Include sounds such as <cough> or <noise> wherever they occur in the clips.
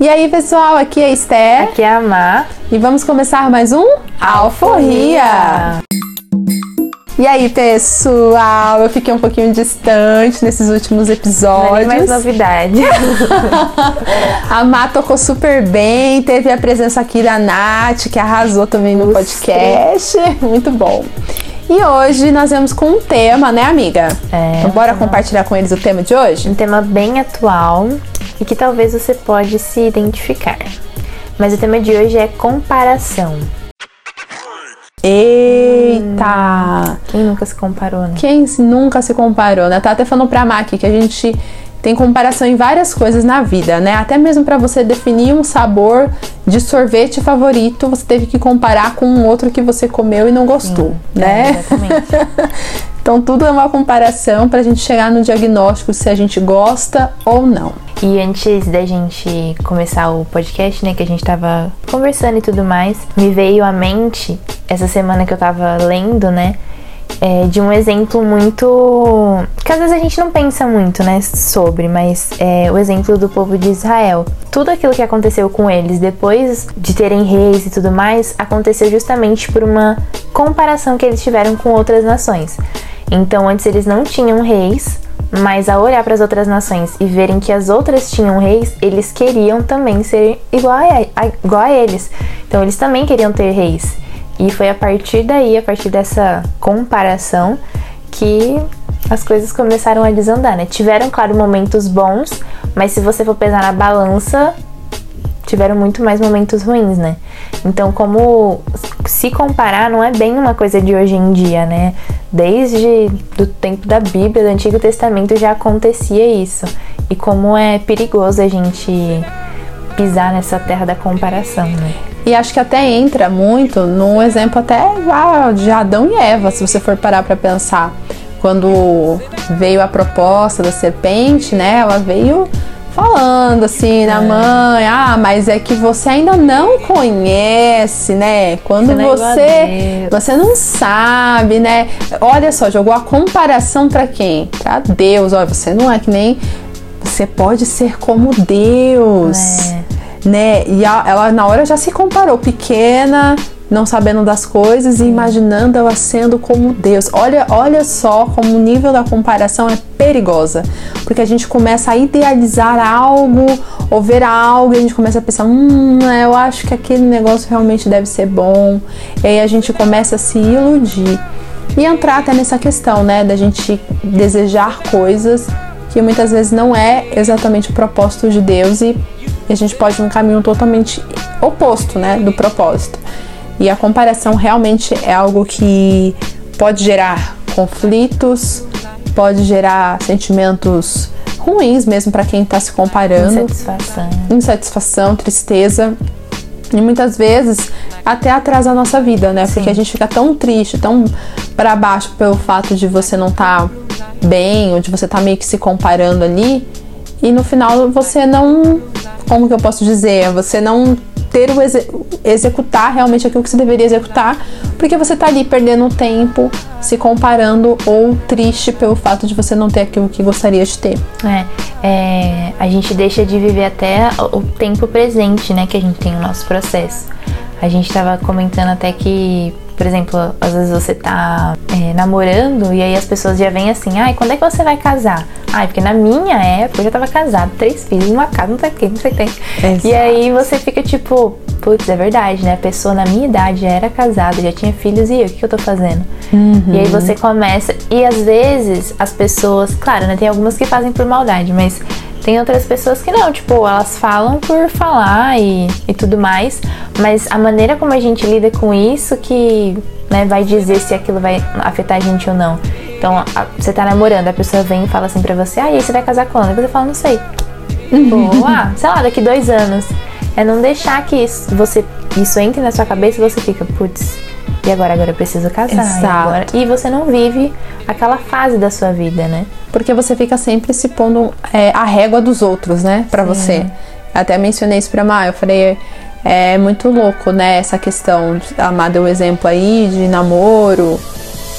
E aí, pessoal, aqui é a Esther. Aqui é a Mar. E vamos começar mais um Alforria. E aí, pessoal, eu fiquei um pouquinho distante nesses últimos episódios. Não é mais novidade. <laughs> a Má tocou super bem, teve a presença aqui da Nath, que arrasou também no podcast. Muito bom. E hoje nós vamos com um tema, né, amiga? É. Então, bora compartilhar com eles o tema de hoje? Um tema bem atual e que talvez você pode se identificar. Mas o tema de hoje é comparação. Eita! Quem nunca se comparou, né? Quem nunca se comparou, né? Tá até falando pra Maki que a gente tem comparação em várias coisas na vida, né? Até mesmo para você definir um sabor de sorvete favorito, você teve que comparar com um outro que você comeu e não gostou, Sim, né? É, exatamente. <laughs> então tudo é uma comparação para a gente chegar no diagnóstico se a gente gosta ou não. E antes da gente começar o podcast, né, que a gente tava conversando e tudo mais, me veio à mente essa semana que eu tava lendo, né? é, de um exemplo muito. que às vezes a gente não pensa muito, né, sobre, mas é o exemplo do povo de Israel. Tudo aquilo que aconteceu com eles depois de terem reis e tudo mais aconteceu justamente por uma comparação que eles tiveram com outras nações. Então, antes eles não tinham reis, mas ao olhar para as outras nações e verem que as outras tinham reis, eles queriam também ser igual a, a, igual a eles. Então, eles também queriam ter reis. E foi a partir daí, a partir dessa comparação, que as coisas começaram a desandar, né? Tiveram, claro, momentos bons, mas se você for pesar na balança, tiveram muito mais momentos ruins, né? Então, como se comparar não é bem uma coisa de hoje em dia, né? Desde do tempo da Bíblia, do Antigo Testamento já acontecia isso. E como é perigoso a gente pisar nessa terra da comparação, né? E acho que até entra muito num exemplo até de Adão e Eva, se você for parar para pensar. Quando veio a proposta da serpente, né? Ela veio falando assim na é. mãe, ah, mas é que você ainda não conhece, né? Quando você é você, você não sabe, né? Olha só, jogou a comparação para quem? Para Deus. Olha, você não é que nem você pode ser como Deus. É né? E a, ela na hora já se comparou, pequena, não sabendo das coisas e imaginando ela sendo como Deus. Olha, olha só como o nível da comparação é perigosa, porque a gente começa a idealizar algo ou ver algo e a gente começa a pensar, hum, eu acho que aquele negócio realmente deve ser bom. E aí a gente começa a se iludir e entrar até nessa questão, né, da gente desejar coisas que muitas vezes não é exatamente o propósito de Deus e a gente pode ir num caminho totalmente oposto, né, do propósito. E a comparação realmente é algo que pode gerar conflitos, pode gerar sentimentos ruins mesmo para quem está se comparando. Insatisfação. Insatisfação, tristeza. E muitas vezes até atrasa a nossa vida, né? Sim. Porque a gente fica tão triste, tão para baixo pelo fato de você não estar tá bem, ou de você estar tá meio que se comparando ali, e no final você não como que eu posso dizer, você não ter o exe executar realmente aquilo que você deveria executar, porque você tá ali perdendo tempo, se comparando ou triste pelo fato de você não ter aquilo que gostaria de ter. É, é a gente deixa de viver até o tempo presente, né, que a gente tem no nosso processo. A gente estava comentando até que por exemplo, às vezes você tá é, namorando e aí as pessoas já vêm assim, ai, quando é que você vai casar? Ai, porque na minha época eu já tava casado, três filhos, uma casa, não sei o que, não sei o que. E aí você fica tipo, putz, é verdade, né? A pessoa na minha idade já era casada, já tinha filhos e eu, o que, que eu tô fazendo? Uhum. E aí você começa, e às vezes as pessoas, claro, né? Tem algumas que fazem por maldade, mas tem outras pessoas que não, tipo, elas falam por falar e, e tudo mais, mas a maneira como a gente lida com isso que né, vai dizer se aquilo vai afetar a gente ou não. Então, a, você tá namorando, a pessoa vem e fala assim pra você, ah, e aí você vai casar quando? E você fala, não sei. Ah, sei lá, daqui dois anos. É não deixar que isso, você, isso entre na sua cabeça e você fica, putz, e agora? Agora eu preciso casar. Exato. E, agora, e você não vive aquela fase da sua vida, né? Porque você fica sempre se pondo é, a régua dos outros, né? Pra Sim. você. Até mencionei isso pra Má, eu falei, é muito louco, né? Essa questão, a Má deu um exemplo aí de namoro,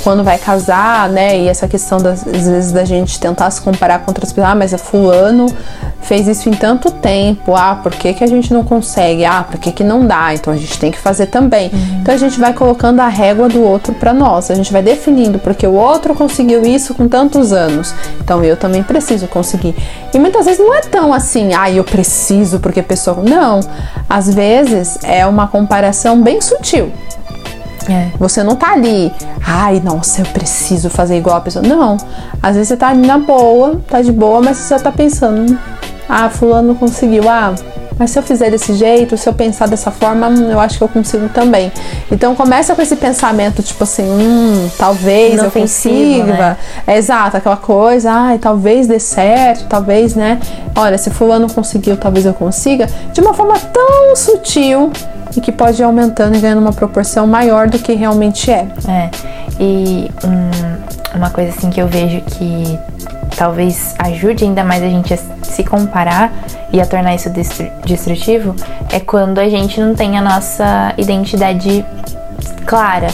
quando vai casar, né? E essa questão das às vezes da gente tentar se comparar com outras pessoas, ah, mas a fulano fez isso em tanto tempo, ah, por que, que a gente não consegue? Ah, por que, que não dá? Então a gente tem que fazer também. Uhum. Então a gente vai colocando a régua do outro para nós, a gente vai definindo, porque o outro conseguiu isso com tantos anos, então eu também preciso conseguir. E muitas vezes não é tão assim, ah, eu preciso porque a pessoa. Não, às vezes é uma comparação bem sutil. É. Você não tá ali, ai, nossa, eu preciso fazer igual a pessoa. Não. Às vezes você tá ali na boa, tá de boa, mas você tá pensando, ah, fulano conseguiu, ah, mas se eu fizer desse jeito, se eu pensar dessa forma, eu acho que eu consigo também. Então começa com esse pensamento, tipo assim, hum, talvez eu consiga. Né? É exato, aquela coisa, ai, talvez dê certo, talvez, né? Olha, se fulano conseguiu, talvez eu consiga, de uma forma tão sutil e que pode ir aumentando e ganhando uma proporção maior do que realmente é. É. E um, uma coisa assim que eu vejo que talvez ajude ainda mais a gente a se comparar e a tornar isso destrutivo é quando a gente não tem a nossa identidade clara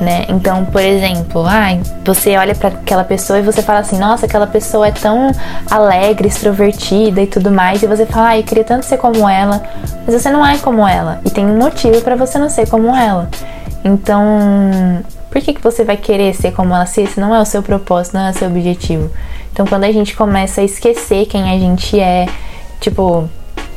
né? Então, por exemplo, ai, você olha para aquela pessoa e você fala assim: "Nossa, aquela pessoa é tão alegre, extrovertida e tudo mais", e você fala: "Ai, eu queria tanto ser como ela", mas você não é como ela e tem um motivo para você não ser como ela. Então, por que, que você vai querer ser como ela se esse não é o seu propósito, não é o seu objetivo? Então, quando a gente começa a esquecer quem a gente é, tipo,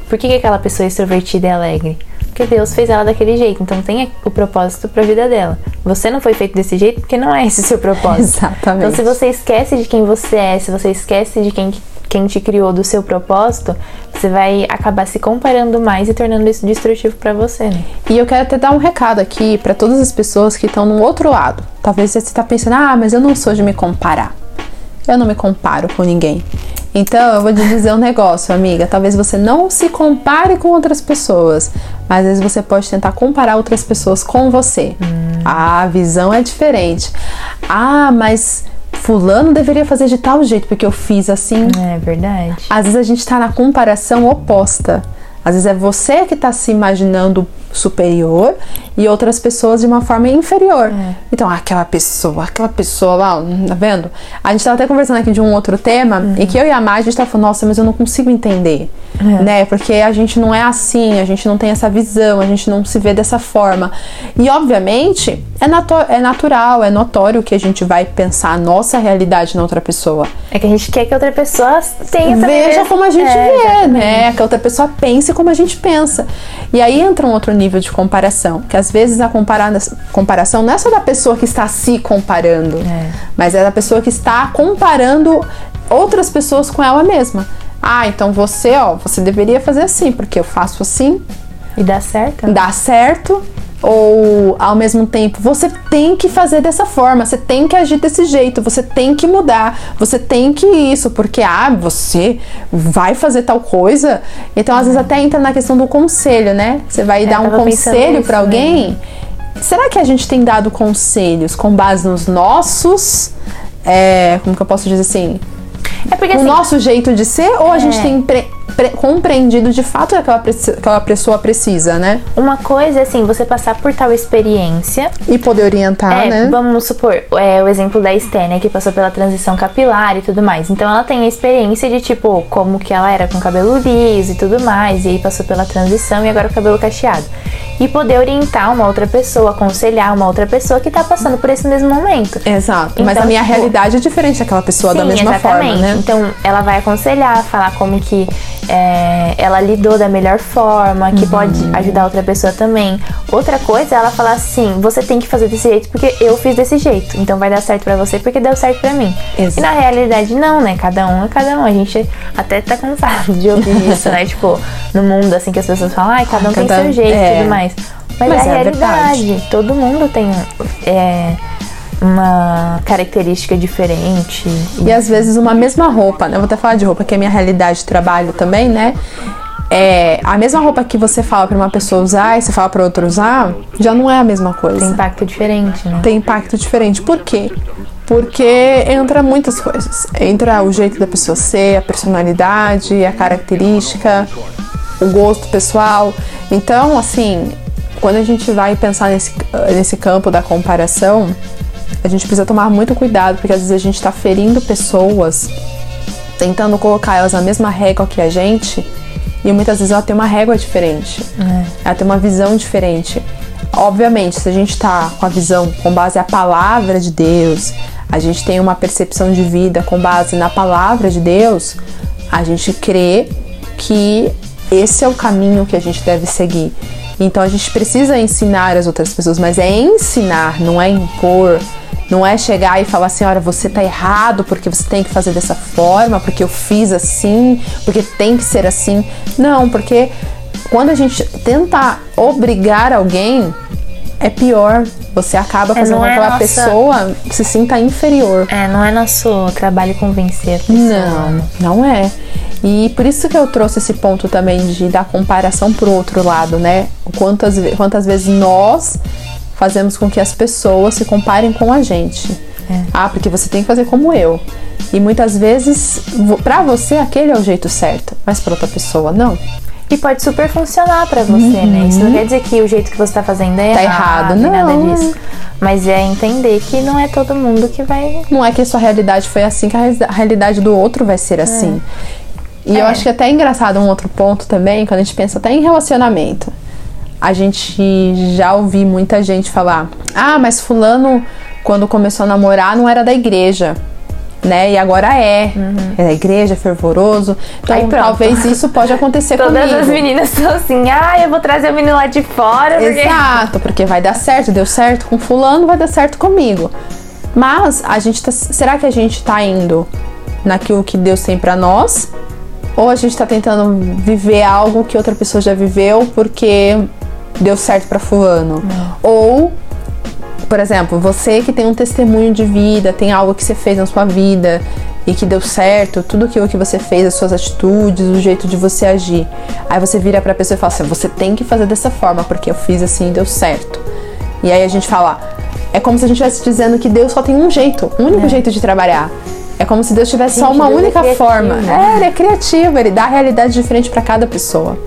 por que, que aquela pessoa é extrovertida e alegre? Porque Deus fez ela daquele jeito, então tem o propósito para a vida dela. Você não foi feito desse jeito porque não é esse o seu propósito. <laughs> Exatamente. Então, se você esquece de quem você é, se você esquece de quem, quem te criou, do seu propósito, você vai acabar se comparando mais e tornando isso destrutivo para você, né? E eu quero até dar um recado aqui para todas as pessoas que estão no outro lado. Talvez você está pensando, ah, mas eu não sou de me comparar. Eu não me comparo com ninguém. Então, eu vou te dizer um negócio, amiga. Talvez você não se compare com outras pessoas, mas às vezes você pode tentar comparar outras pessoas com você. Hum. A visão é diferente. Ah, mas fulano deveria fazer de tal jeito porque eu fiz assim. É verdade. Às vezes a gente tá na comparação oposta. Às vezes é você que está se imaginando superior e outras pessoas de uma forma inferior. É. Então, aquela pessoa, aquela pessoa lá, tá vendo? A gente estava até conversando aqui de um outro tema uhum. e que eu e a Mai, a gente tava falando, nossa, mas eu não consigo entender, é. né? Porque a gente não é assim, a gente não tem essa visão, a gente não se vê dessa forma. E, obviamente, é, natu é natural, é notório que a gente vai pensar a nossa realidade na outra pessoa. É que a gente quer que a outra pessoa tenha Veja como a gente é, vê, exatamente. né? Que a outra pessoa pense como a gente pensa. E aí entra um outro nível nível de comparação. Que às vezes a comparação não é só da pessoa que está se comparando, é. mas é da pessoa que está comparando outras pessoas com ela mesma. Ah, então você, ó, você deveria fazer assim, porque eu faço assim. E dá certo? Dá certo ou ao mesmo tempo você tem que fazer dessa forma, você tem que agir desse jeito, você tem que mudar, você tem que isso, porque ah, você vai fazer tal coisa. Então, às vezes até entra na questão do conselho, né? Você vai é, dar um conselho para alguém. Mesmo. Será que a gente tem dado conselhos com base nos nossos, é, como que eu posso dizer assim, é porque, o assim, nosso jeito de ser ou a é. gente tem compreendido de fato aquela, aquela pessoa precisa, né? Uma coisa é assim, você passar por tal experiência e poder orientar, é, né? Vamos supor, é, o exemplo da Stênia que passou pela transição capilar e tudo mais. Então ela tem a experiência de tipo como que ela era com cabelo liso e tudo mais, e aí passou pela transição e agora o cabelo cacheado. E poder orientar uma outra pessoa, aconselhar uma outra pessoa que tá passando por esse mesmo momento. Exato. Então, Mas a minha tipo, realidade é diferente daquela pessoa sim, da mesma exatamente. forma, né? Então ela vai aconselhar, falar como que é, ela lidou da melhor forma, que uhum. pode ajudar outra pessoa também. Outra coisa é ela falar assim: você tem que fazer desse jeito porque eu fiz desse jeito, então vai dar certo para você porque deu certo para mim. Exato. E na realidade, não, né? Cada um é cada um. A gente até tá cansado de ouvir <laughs> isso, né? Tipo, no mundo assim que as pessoas falam, ai, cada um cada, tem seu jeito e é. tudo mais. Mas, Mas é a realidade. Verdade. Todo mundo tem. É, uma característica diferente. E, e às vezes uma mesma roupa, né? Eu vou até falar de roupa, que é minha realidade de trabalho também, né? É, a mesma roupa que você fala para uma pessoa usar e você fala para outra usar, já não é a mesma coisa. Tem impacto diferente, né? Tem impacto diferente. Por quê? Porque entra muitas coisas. Entra o jeito da pessoa ser, a personalidade, a característica, o gosto pessoal. Então, assim, quando a gente vai pensar nesse, nesse campo da comparação, a gente precisa tomar muito cuidado, porque às vezes a gente está ferindo pessoas, tentando colocar elas na mesma régua que a gente, e muitas vezes ela tem uma régua diferente. É. Ela tem uma visão diferente. Obviamente, se a gente está com a visão com base na palavra de Deus, a gente tem uma percepção de vida com base na palavra de Deus, a gente crê que esse é o caminho que a gente deve seguir. Então a gente precisa ensinar as outras pessoas, mas é ensinar, não é impor. Não é chegar e falar assim, olha, você tá errado porque você tem que fazer dessa forma, porque eu fiz assim, porque tem que ser assim. Não, porque quando a gente tenta obrigar alguém, é pior. Você acaba é, fazendo com é que aquela nossa... pessoa se sinta inferior. É, não é nosso trabalho convencer a pessoa. Não, não é. E por isso que eu trouxe esse ponto também de dar comparação pro outro lado, né? Quantas, quantas vezes nós fazemos com que as pessoas se comparem com a gente. É. Ah, porque você tem que fazer como eu. E muitas vezes, para você, aquele é o jeito certo, mas para outra pessoa, não. E pode super funcionar para você, uhum. né? Isso não quer dizer que o jeito que você tá fazendo é tá errado, errado não. nada disso. Mas é entender que não é todo mundo que vai. Não é que a sua realidade foi assim, que a realidade do outro vai ser assim. É. E é. eu acho que é até é engraçado um outro ponto também, quando a gente pensa até em relacionamento. A gente já ouvi muita gente falar: ah, mas Fulano, quando começou a namorar, não era da igreja né? E agora é. Uhum. É da igreja, é fervoroso. Então, talvez <laughs> isso pode acontecer Todas comigo. Todas as meninas estão assim, ah, eu vou trazer o menino lá de fora. Porque... Exato, porque vai dar certo, deu certo com fulano, vai dar certo comigo. Mas a gente tá, será que a gente tá indo naquilo que Deus tem para nós? Ou a gente tá tentando viver algo que outra pessoa já viveu porque deu certo para fulano? Não. Ou por exemplo, você que tem um testemunho de vida, tem algo que você fez na sua vida e que deu certo, tudo aquilo que você fez, as suas atitudes, o jeito de você agir. Aí você vira pra pessoa e fala assim: você tem que fazer dessa forma, porque eu fiz assim e deu certo. E aí a gente fala: é como se a gente estivesse dizendo que Deus só tem um jeito, um único é. jeito de trabalhar. É como se Deus tivesse gente, só uma Deus é única é forma. É, ele é criativo, ele dá realidade diferente para cada pessoa.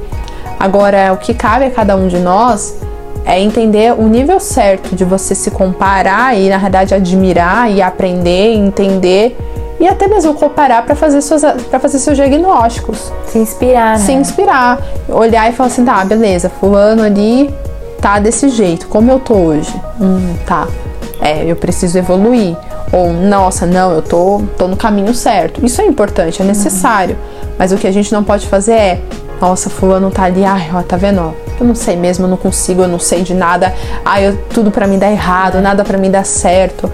Agora, o que cabe a cada um de nós é entender o nível certo de você se comparar e na verdade admirar e aprender, entender e até mesmo comparar para fazer seus para fazer seus diagnósticos, se inspirar, né? Se inspirar, olhar e falar assim, tá, beleza, fulano ali tá desse jeito, como eu tô hoje. Hum, tá. É, eu preciso evoluir. Ou, nossa, não, eu tô, tô no caminho certo. Isso é importante, é necessário. Uhum. Mas o que a gente não pode fazer é, nossa, fulano tá ali, ai, ó, tá vendo? Ó, eu não sei mesmo, eu não consigo, eu não sei de nada. Ai, eu, tudo para mim dá errado, nada para mim dá certo.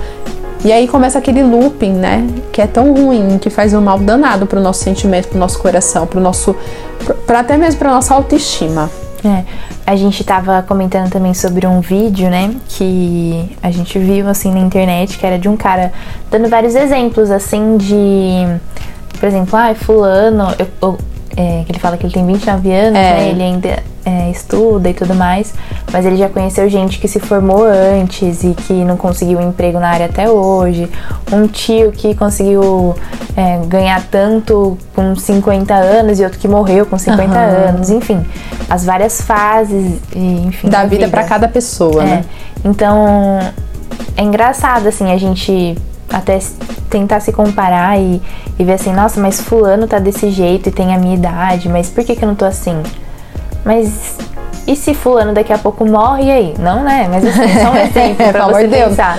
E aí começa aquele looping, né? Que é tão ruim, que faz um mal danado pro nosso sentimento, pro nosso coração, pro nosso. Pra, até mesmo pra nossa autoestima. É, a gente tava comentando também sobre um vídeo, né, que a gente viu assim na internet, que era de um cara dando vários exemplos assim de, por exemplo, ah, fulano, eu, eu é, que ele fala que ele tem 29 anos, é. né? Ele ainda é, estuda e tudo mais, mas ele já conheceu gente que se formou antes e que não conseguiu um emprego na área até hoje. Um tio que conseguiu é, ganhar tanto com 50 anos e outro que morreu com 50 uhum. anos. Enfim, as várias fases, enfim. Da, da vida, vida. para cada pessoa, é. né? Então, é engraçado, assim, a gente até tentar se comparar e, e ver assim, nossa, mas fulano tá desse jeito e tem a minha idade, mas por que, que eu não tô assim? Mas e se fulano daqui a pouco morre, e aí? Não, né? Mas assim, só um <laughs> exemplo pra você Deus. pensar.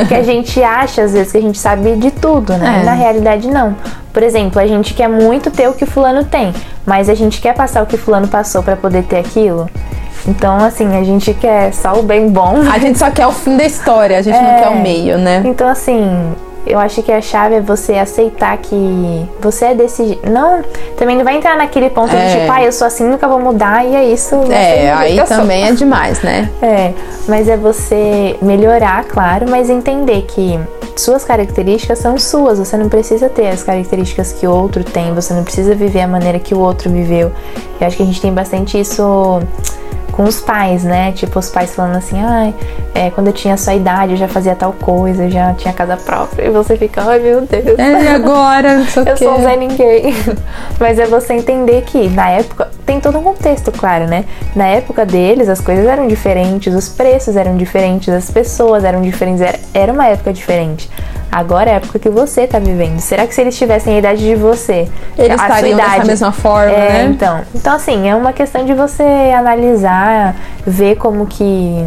É que a gente acha, às vezes, que a gente sabe de tudo, né? É. Na realidade, não. Por exemplo, a gente quer muito ter o que fulano tem, mas a gente quer passar o que fulano passou para poder ter aquilo. Então, assim, a gente quer só o bem bom. A gente só quer o fim da história, a gente <laughs> é, não quer o meio, né? Então, assim, eu acho que a chave é você aceitar que você é desse. Não, também não vai entrar naquele ponto é. de tipo, ah, eu sou assim, nunca vou mudar e é isso. É, aí também é demais, né? <laughs> É, mas é você melhorar, claro, mas entender que suas características são suas. Você não precisa ter as características que o outro tem, você não precisa viver a maneira que o outro viveu. Eu acho que a gente tem bastante isso com os pais, né? Tipo, os pais falando assim, ai, é, quando eu tinha sua idade, eu já fazia tal coisa, eu já tinha casa própria. E você fica, ai meu Deus. É, e agora? <laughs> Eu quê. sou um Zé Ninguém. Mas é você entender que na época tem todo um contexto, claro, né? Na época deles as coisas eram diferentes, os preços eram diferentes, as pessoas eram diferentes, era, uma época diferente. Agora é a época que você tá vivendo. Será que se eles tivessem a idade de você, Eles a estariam dessa idade, mesma forma, é, né? então. Então, assim, é uma questão de você analisar, ver como que.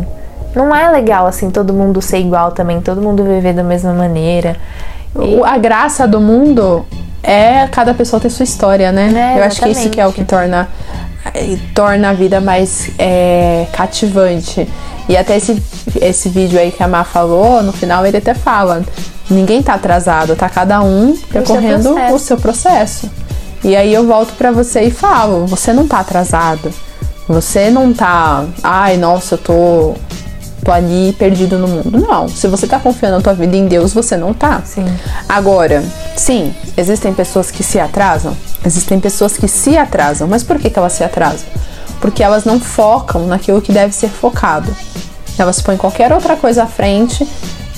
Não é legal, assim, todo mundo ser igual também, todo mundo viver da mesma maneira. O- A graça do mundo é cada pessoa ter sua história, né? É, Eu acho que isso que é o que torna, eh, torna a vida mais é, cativante. E até esse, esse vídeo aí que a Má falou, no final ele até fala: ninguém tá atrasado, tá cada um percorrendo processo. o seu processo. E aí eu volto pra você e falo: você não tá atrasado. Você não tá, ai, nossa, eu tô, tô ali perdido no mundo. Não, se você tá confiando na tua vida em Deus, você não tá. Sim. Agora, sim, existem pessoas que se atrasam, existem pessoas que se atrasam, mas por que, que elas se atrasam? Porque elas não focam naquilo que deve ser focado. Elas põem qualquer outra coisa à frente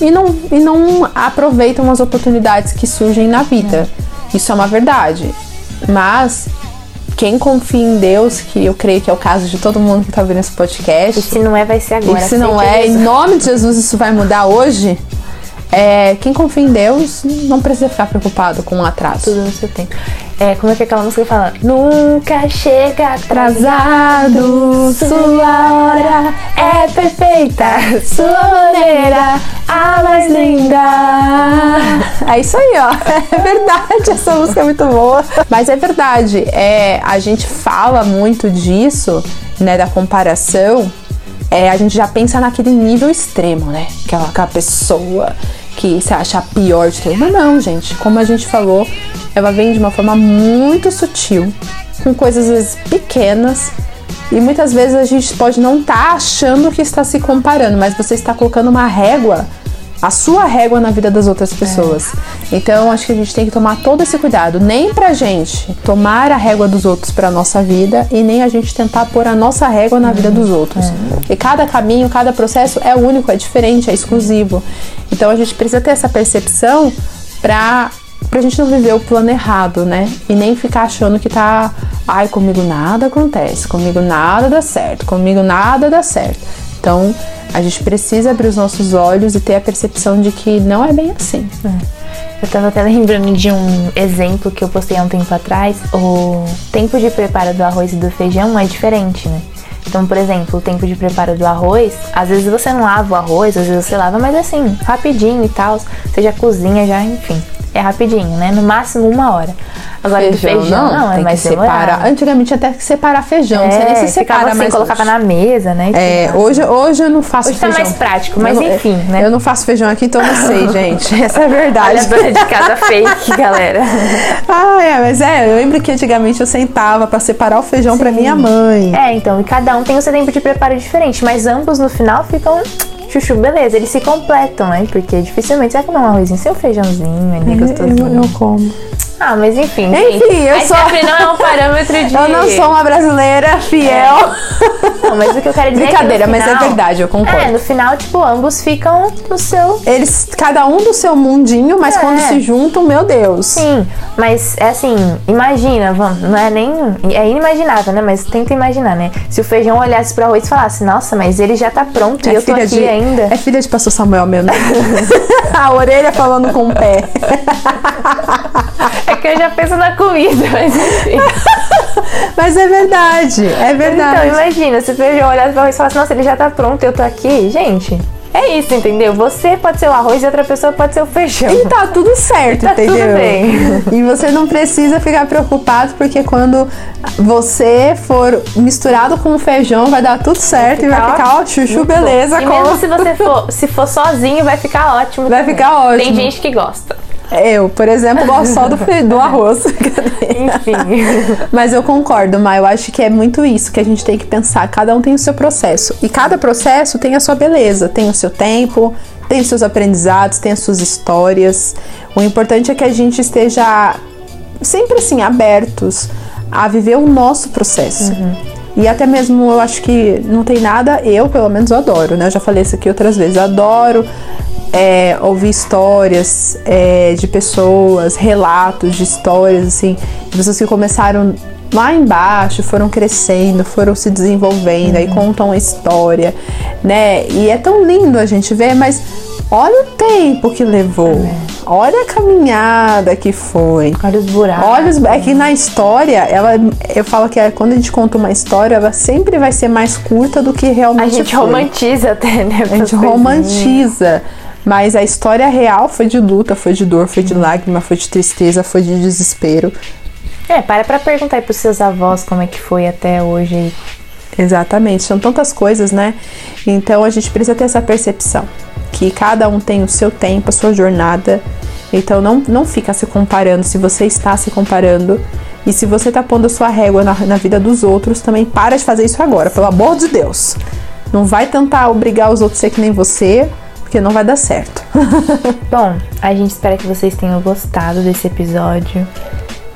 e não, e não aproveitam as oportunidades que surgem na vida. Isso é uma verdade. Mas quem confia em Deus, que eu creio que é o caso de todo mundo que está vendo esse podcast, E se não é, vai ser agora. e se não é, em nome de Jesus isso vai mudar hoje. É, quem confia em Deus não precisa ficar preocupado com o atraso. Tudo no seu tempo. É, como é que é aquela música fala? Nunca chega Atrasado, sua hora é perfeita, sua maneira a mais linda. É isso aí, ó. <laughs> É verdade, essa música é muito boa. Mas é verdade, é, a gente fala muito disso, né, da comparação. É, a gente já pensa naquele nível extremo, né? Aquela, aquela pessoa que se acha a pior de tudo. Mas não, gente, como a gente falou, ela vem de uma forma muito sutil, com coisas às vezes pequenas. E muitas vezes a gente pode não estar achando que está se comparando, mas você está colocando uma régua, a sua régua na vida das outras pessoas. Então acho que a gente tem que tomar todo esse cuidado, nem pra gente tomar a régua dos outros pra nossa vida e nem a gente tentar pôr a nossa régua na vida dos outros. E cada caminho, cada processo é único, é diferente, é exclusivo. Então a gente precisa ter essa percepção pra pra gente não viver o plano errado, né? E nem ficar achando que tá, ai, comigo nada acontece, comigo nada dá certo, comigo nada dá certo. Então, a gente precisa abrir os nossos olhos e ter a percepção de que não é bem assim. Eu tava até lembrando de um exemplo que eu postei há um tempo atrás. O tempo de preparo do arroz e do feijão é diferente, né? Então, por exemplo, o tempo de preparo do arroz, às vezes você não lava o arroz, às vezes você lava, mas assim, rapidinho e tal. Você já cozinha, já, enfim. É rapidinho, né? No máximo uma hora. Agora do feijão, não, é tem mais que separar. demorado. Antigamente até que separar feijão, não sei nem É, se separa assim, mais. colocava hoje. na mesa, né? É, hoje, hoje eu não faço Hoje tá feijão. mais prático, mas Eu não- enfim, né? Eu não faço feijão aqui, então não sei, <laughs> gente. Essa é a verdade. Olha a dona de casa fake, <laughs> galera. Ah, é, mas é, eu lembro que antigamente eu sentava pra separar o feijão pra minha mãe. É, então, e cada um tem o seu tempo de preparo diferente, mas ambos no final ficam chuchu, beleza, eles se completam, né? Porque dificilmente você vai comer um arrozinho sem um feijãozinho, ali, gostosinho. Eu, eu como. Ah, mas enfim, Enfim, gente, eu aí sou- não é um parâmetro <laughs> de... Eu não sou uma brasileira fiel. Não, mas o que eu quero dizer Brincadeira, é que mas é verdade, eu concordo. É, no final, tipo, ambos ficam no seu... Eles, cada um do seu mundinho, mas É. quando se juntam, meu Deus. Sim, mas é assim, imagina, vamos, não é nem. É inimaginável, né? Mas tenta imaginar, né? Se o feijão olhasse pro arroz e falasse, nossa, mas ele já tá pronto e eu tô aqui de, ainda. É filha de pastor Samuel mesmo. <laughs> <laughs> A orelha falando com o pé. É que eu já penso na comida, <laughs> mas enfim. Mas é verdade, é Então, verdade. imagina, se o feijão olhasse pro arroz e falasse, nossa, ele já tá pronto e eu tô aqui. Gente, é isso, entendeu? Você pode ser o arroz e outra pessoa pode ser o feijão. E tá tudo certo, <laughs> Tá tudo entendeu? bem. E você não precisa ficar preocupado, porque quando você for misturado com o feijão, vai dar tudo certo e vai ficar ó, chuchu, beleza. E com- mesmo se você for, se for sozinho, vai ficar ótimo. Vai também. ficar ótimo. Tem gente que gosta. Eu, por exemplo, gosto só do, do arroz. <laughs> <laughs> Enfim. Mas eu concordo, Mas eu acho que é muito isso que a gente tem que pensar. Cada um tem o seu processo. E cada processo tem a sua beleza, tem o seu tempo, tem os seus aprendizados, tem as suas histórias. O importante é que a gente esteja sempre assim, abertos a viver o nosso processo. E até mesmo eu acho que não tem nada, eu pelo menos eu adoro, né? Eu já falei isso aqui outras vezes. Adoro é, ouvir histórias é, de pessoas, relatos de histórias, assim, de pessoas que começaram lá embaixo, foram crescendo, foram se desenvolvendo, uhum. aí contam a história, né? E é tão lindo a gente ver, mas olha o tempo que levou. É. Olha a caminhada que foi. Olha os buracos. Olha os, é que na história, ela, eu falo que é, quando a gente conta uma história, ela sempre vai ser mais curta do que realmente A gente foi. romantiza até, né? A gente romantiza. Mas a história real foi de luta, foi de dor, foi de lágrima, foi de tristeza, foi de desespero. É, para pra perguntar aí pros seus avós como é que foi até hoje aí. Exatamente, são tantas coisas, né? Então a gente precisa ter essa percepção que cada um tem o seu tempo, a sua jornada. Então não, não fica se comparando. Se você está se comparando e se você está pondo a sua régua na, na vida dos outros, também para de fazer isso agora, pelo amor de Deus. Não vai tentar obrigar os outros a ser que nem você, porque não vai dar certo. <laughs> Bom, a gente espera que vocês tenham gostado desse episódio.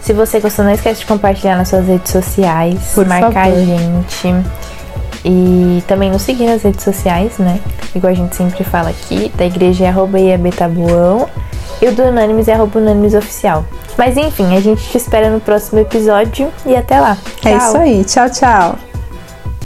Se você gostou, não esquece de compartilhar nas suas redes sociais, Por marcar favor. a gente. E também nos seguir nas redes sociais, né? Igual a gente sempre fala aqui, da igreja é arroba Tabuão e o do Anônimos é arroba Anônimos Oficial. Mas enfim, a gente te espera no próximo episódio e até lá. É isso aí. Tchau, tchau.